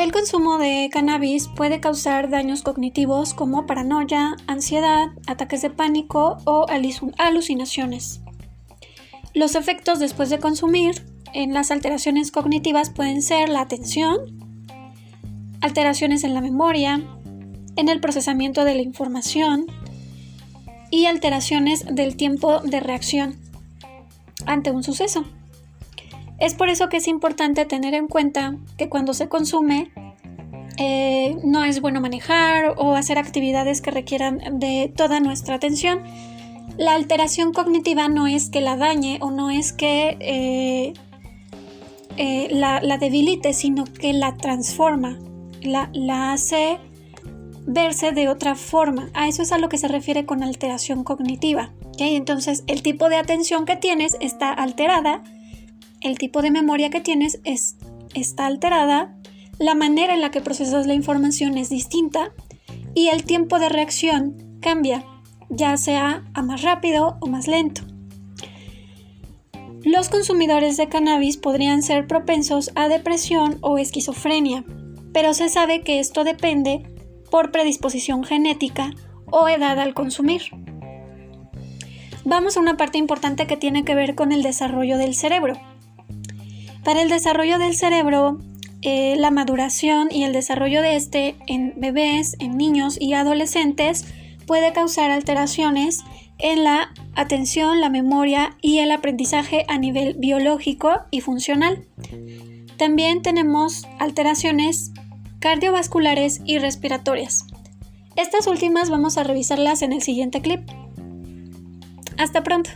El consumo de cannabis puede causar daños cognitivos como paranoia, ansiedad, ataques de pánico o alucinaciones. Los efectos después de consumir en las alteraciones cognitivas pueden ser la atención, alteraciones en la memoria, en el procesamiento de la información y alteraciones del tiempo de reacción ante un suceso. Es por eso que es importante tener en cuenta que cuando se consume eh, no es bueno manejar o hacer actividades que requieran de toda nuestra atención. La alteración cognitiva no es que la dañe o no es que eh, eh, la, debilite, sino que la transforma, la, la hace verse de otra forma. A eso es a lo que se refiere con alteración cognitiva. Entonces, el tipo de atención que tienes está alterada, el tipo de memoria que tienes es, está alterada, la manera en la que procesas la información es distinta y el tiempo de reacción cambia, ya sea a más rápido o más lento. Los consumidores de cannabis podrían ser propensos a depresión o esquizofrenia, pero se sabe que esto depende por predisposición genética o edad al consumir. Vamos a una parte importante que tiene que ver con el desarrollo del cerebro. Para el desarrollo del cerebro, eh, la maduración y el desarrollo de este en bebés, en niños y adolescentes puede causar alteraciones en la atención, la memoria y el aprendizaje a nivel biológico y funcional. También tenemos alteraciones cardiovasculares y respiratorias. Estas últimas vamos a revisarlas en el siguiente clip. Hasta pronto.